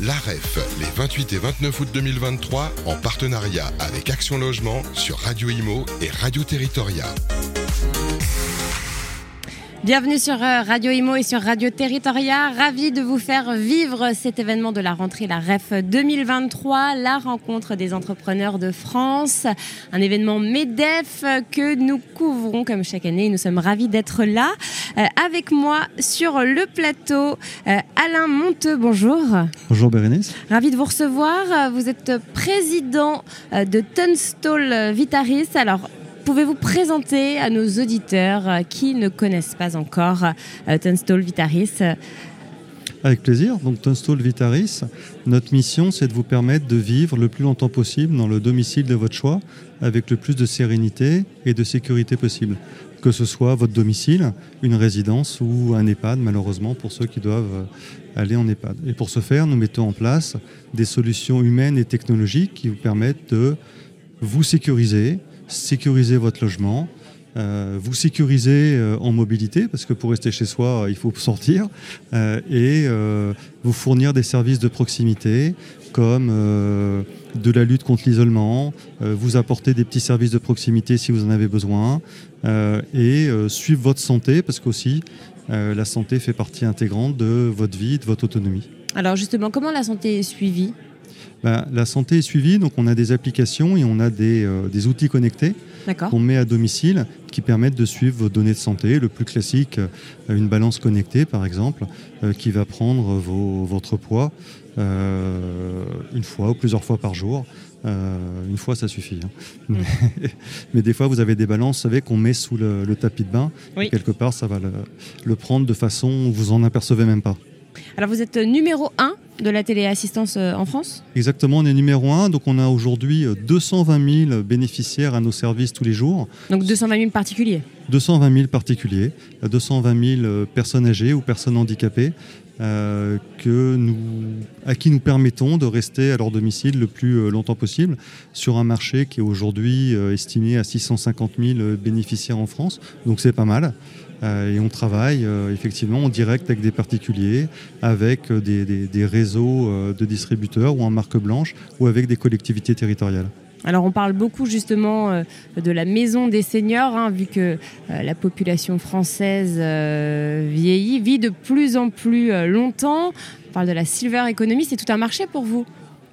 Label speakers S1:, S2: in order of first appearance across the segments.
S1: l'AREF, les 28 et 29 août 2023, en partenariat avec Action Logement sur Radio Imo et Radio Territoria.
S2: Bienvenue sur euh, Radio Imo et sur Radio Territoria. Ravi de vous faire vivre cet événement de la rentrée, la REF 2023, la rencontre des entrepreneurs de France. Un événement MEDEF que nous couvrons comme chaque année. Nous sommes ravis d'être là. Euh, avec moi sur le plateau, euh, Alain Monteux, bonjour.
S3: Bonjour Bérénice.
S2: Ravi de vous recevoir. Vous êtes président de Tunstall Vitaris. Alors, Pouvez-vous présenter à nos auditeurs euh, qui ne connaissent pas encore euh, Tunstall Vitaris?
S3: Avec plaisir. Donc Tunstall Vitaris, notre mission, c'est de vous permettre de vivre le plus longtemps possible dans le domicile de votre choix, avec le plus de sérénité et de sécurité possible. Que ce soit votre domicile, une résidence ou un EHPAD, malheureusement, pour ceux qui doivent euh, aller en EHPAD. Et pour ce faire, nous mettons en place des solutions humaines et technologiques qui vous permettent de vous sécuriser, sécuriser votre logement, euh, vous sécuriser euh, en mobilité, parce que pour rester chez soi, il faut sortir, euh, et vous fournir des services de proximité, comme de la lutte contre l'isolement, vous apporter des petits services de proximité si vous en avez besoin, et suivre votre santé, parce qu'aussi, la santé fait partie intégrante de votre vie, de votre autonomie.
S2: Alors justement, comment la santé est suivie?
S3: Bah, la santé est suivie, donc on a des applications et on a des, euh, des outils connectés qu'on met à domicile qui permettent de suivre vos données de santé. Le plus classique, euh, une balance connectée par exemple, euh, qui va prendre vos, votre poids une fois ou plusieurs fois par jour. une fois, ça suffit. Hein. Mm. Mais, des fois, vous avez des balances, vous savez, qu'on met sous le, tapis de bain. quelque part, ça va le, le prendre de façon où vous en apercevez même pas.
S2: Alors vous êtes numéro 1 de la téléassistance euh, en France
S3: Exactement, on est numéro 1. Donc on a aujourd'hui 220 euh, 000 bénéficiaires à nos services tous les jours.
S2: Donc 220 000 particuliers
S3: 220 000 particuliers, 220 000 personnes âgées ou personnes handicapées euh, que nous, à qui nous permettons de rester à leur domicile le plus longtemps possible sur un marché qui est aujourd'hui estimé à 650 000 bénéficiaires en France. Donc c'est pas mal. Euh, et on travaille euh, effectivement en direct avec des particuliers, avec euh, des, réseaux de distributeurs ou en marque blanche ou avec des collectivités territoriales.
S2: Alors on parle beaucoup justement de la maison des seniors, hein, vu que la population française vieillit, vit de plus en plus longtemps. On parle de la silver economy, c'est tout un marché pour vous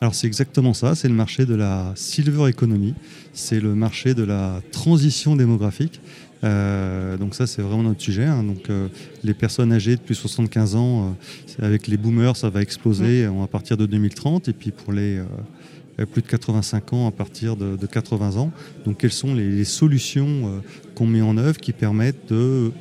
S3: alors c'est exactement ça, c'est le marché de la silver economy, c'est le marché de la transition démographique. Euh, donc ça, c'est vraiment notre sujet. Hein. Donc euh, les personnes âgées de plus de 75 ans, euh, avec les boomers, ça va exploser à partir de 2030. Et puis pour les plus de 85 ans, à partir de, 80 ans. Donc quelles sont les, solutions qu'on met en œuvre qui permettent de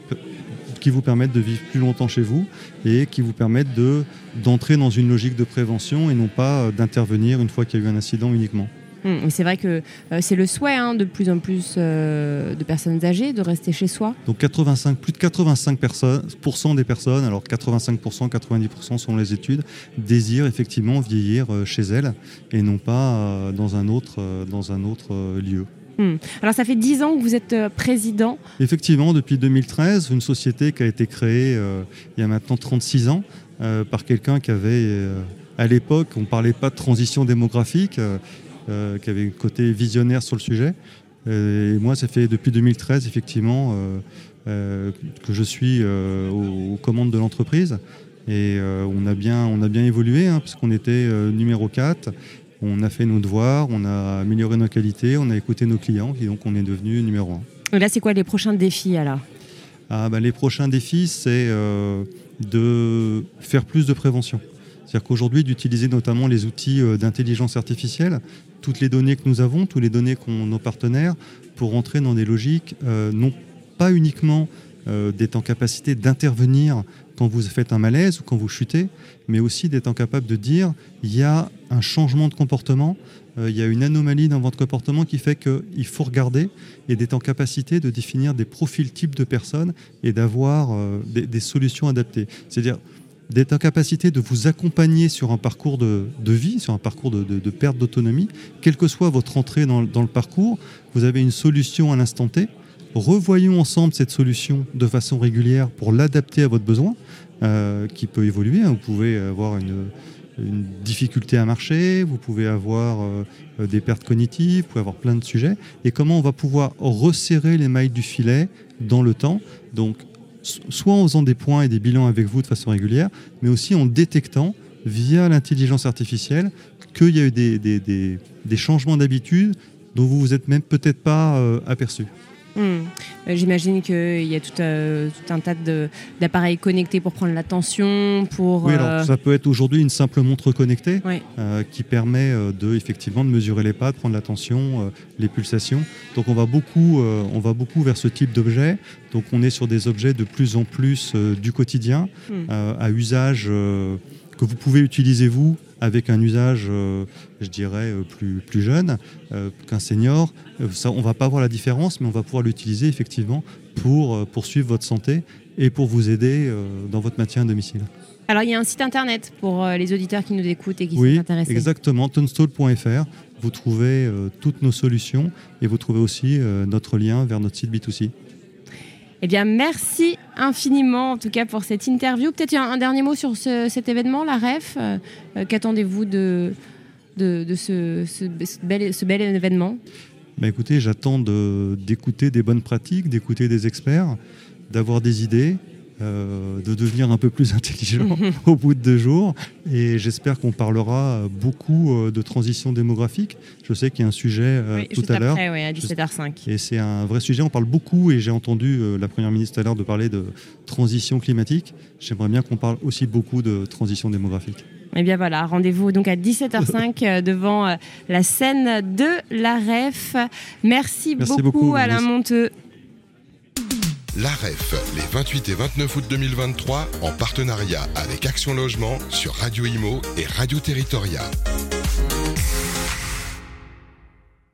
S3: qui vous permettent de vivre plus longtemps chez vous et qui vous permettent de, d'entrer dans une logique de prévention et non pas d'intervenir une fois qu'il y a eu un incident uniquement.
S2: Hum, c'est vrai que euh, c'est le souhait hein, de plus en plus euh, de personnes âgées de rester chez soi.
S3: Donc 85, plus de 85% des personnes, alors 85%, 90% sont les études, désirent effectivement vieillir euh, chez elles et non pas dans un autre, dans un autre lieu.
S2: Hum. Alors ça fait 10 ans que vous êtes président.
S3: Effectivement, depuis 2013, une société qui a été créée il y a maintenant 36 ans par quelqu'un qui avait à l'époque, on ne parlait pas de transition démographique. Euh, qui avait un côté visionnaire sur le sujet. Et moi, ça fait depuis 2013, effectivement, euh, euh, que je suis aux, commandes de l'entreprise. Et on, a bien, on a bien évolué, hein, parce qu'on était numéro 4. On a fait nos devoirs, on a amélioré nos qualités, on a écouté nos clients, et donc on est devenu numéro
S2: 1. Et là, c'est quoi les prochains défis alors?
S3: Ah, bah, Les prochains défis, c'est de faire plus de prévention. C'est-à-dire qu'aujourd'hui, d'utiliser notamment les outils d'intelligence artificielle toutes les données que nous avons, toutes les données qu'ont nos partenaires, pour rentrer dans des logiques euh, non pas uniquement euh, d'être en capacité d'intervenir quand vous faites un malaise ou quand vous chutez, mais aussi d'être en capable de dire il y a un changement de comportement, euh, il y a une anomalie dans votre comportement qui fait qu'il faut regarder et d'être en capacité de définir des profils types de personnes et d'avoir des, des, solutions adaptées. C'est-à-dire d'être en capacité de vous accompagner sur un parcours de, vie, sur un parcours de, perte d'autonomie, quelle que soit votre entrée dans, le parcours, vous avez une solution à l'instant T. Revoyons ensemble cette solution de façon régulière pour l'adapter à votre besoin, euh, qui peut évoluer. Vous pouvez avoir une, difficulté à marcher, vous pouvez avoir euh, des pertes cognitives, vous pouvez avoir plein de sujets. Et comment on va pouvoir resserrer les mailles du filet dans le temps? Donc, soit en faisant des points et des bilans avec vous de façon régulière, mais aussi en détectant via l'intelligence artificielle qu'il y a eu des, changements d'habitude dont vous vous êtes même peut-être pas aperçu.
S2: Hmm. Euh, j'imagine qu'il y a tout, euh, un tas d'appareils connectés pour prendre la tension. Pour,
S3: oui, alors euh, ça peut être aujourd'hui une simple montre connectée qui permet de, effectivement de mesurer les pas, de prendre la tension, les pulsations. Donc on va, beaucoup, on va beaucoup vers ce type d'objet. Donc on est sur des objets de plus en plus du quotidien, hmm. à usage que vous pouvez utiliser vous avec un usage, euh, je dirais, euh, plus, plus jeune euh, qu'un senior. Ça, on ne va pas voir la différence, mais on va pouvoir l'utiliser effectivement pour poursuivre votre santé et pour vous aider dans votre maintien à domicile.
S2: Alors, il y a un site internet pour les auditeurs qui nous écoutent et qui
S3: sont
S2: intéressés.
S3: Oui, exactement, tunstall.fr. Vous trouvez toutes nos solutions et vous trouvez aussi notre lien vers notre site B2C.
S2: Eh bien, merci infiniment, en tout cas, pour cette interview. Peut-être un, dernier mot sur cet événement, la REF. Euh, euh, qu'attendez-vous de, de, ce, bel, ce, bel, événement?
S3: Bah Écoutez, j'attends d'écouter des bonnes pratiques, d'écouter des experts, d'avoir des idées, euh, de devenir un peu plus intelligent au bout de deux jours. Et j'espère qu'on parlera beaucoup euh, de transition démographique. Je sais qu'il y a un sujet euh, tout à l'heure.
S2: Oui, à 17h05.
S3: Et c'est un vrai sujet. On parle beaucoup, et j'ai entendu la Première ministre tout à l'heure de parler de transition climatique. J'aimerais bien qu'on parle aussi beaucoup de transition démographique.
S2: Eh bien voilà, rendez-vous donc à 17h05 devant la scène de la REF. Merci, beaucoup, beaucoup, Alain Monteux.
S1: L'AREF, les 28 et 29 août 2023, en partenariat avec Action Logement sur Radio Imo et Radio Territoria.